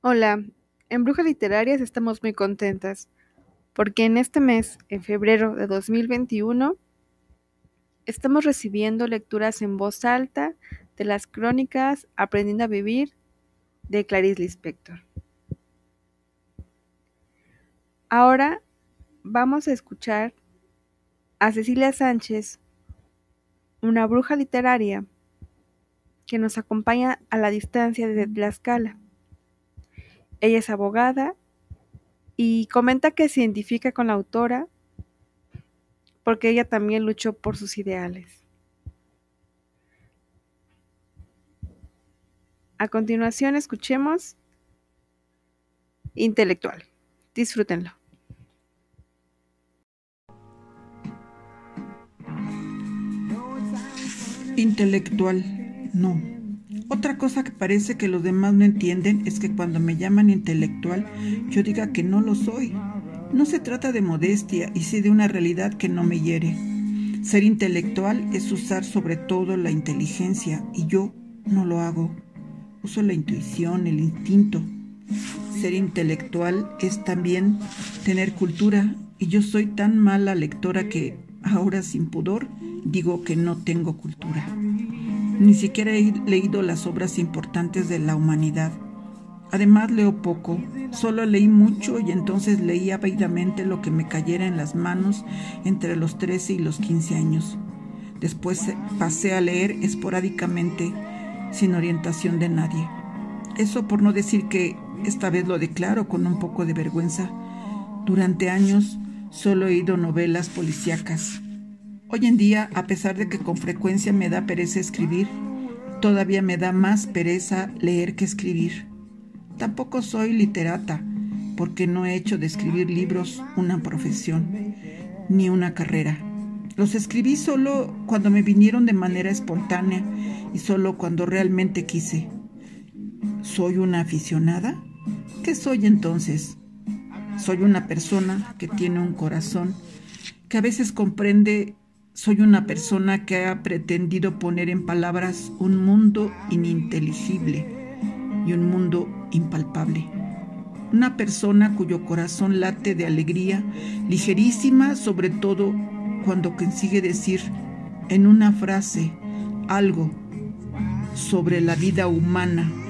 Hola, en Brujas Literarias estamos muy contentas porque en este mes, en febrero de 2021, estamos recibiendo lecturas en voz alta de las crónicas Aprendiendo a Vivir de Clarice Lispector. Ahora vamos a escuchar a Cecilia Sánchez, una bruja literaria que nos acompaña a la distancia desde Tlaxcala. Ella es abogada y comenta que se identifica con la autora porque ella también luchó por sus ideales. A continuación escuchemos Intelectual. Disfrútenlo. Intelectual, no. Otra cosa que parece que los demás no entienden es que cuando me llaman intelectual yo diga que no lo soy. No se trata de modestia y sí de una realidad que no me hiere. Ser intelectual es usar sobre todo la inteligencia y yo no lo hago. Uso la intuición, el instinto. Ser intelectual es también tener cultura y yo soy tan mala lectora que ahora sin pudor digo que no tengo cultura. Ni siquiera he leído las obras importantes de la humanidad. Además leo poco, solo leí mucho y entonces leía ávidamente lo que me cayera en las manos entre los 13 y los 15 años. Después pasé a leer esporádicamente, sin orientación de nadie. Eso por no decir que esta vez lo declaro con un poco de vergüenza. Durante años solo he oído novelas policíacas. Hoy en día, a pesar de que con frecuencia me da pereza escribir, todavía me da más pereza leer que escribir. Tampoco soy literata, porque no he hecho de escribir libros una profesión, ni una carrera. Los escribí solo cuando me vinieron de manera espontánea y solo cuando realmente quise. ¿Soy una aficionada? ¿Qué soy entonces? Soy una persona que tiene un corazón, que a veces comprende soy una persona que ha pretendido poner en palabras un mundo ininteligible y un mundo impalpable. Una persona cuyo corazón late de alegría, ligerísima, sobre todo cuando consigue decir en una frase algo sobre la vida humana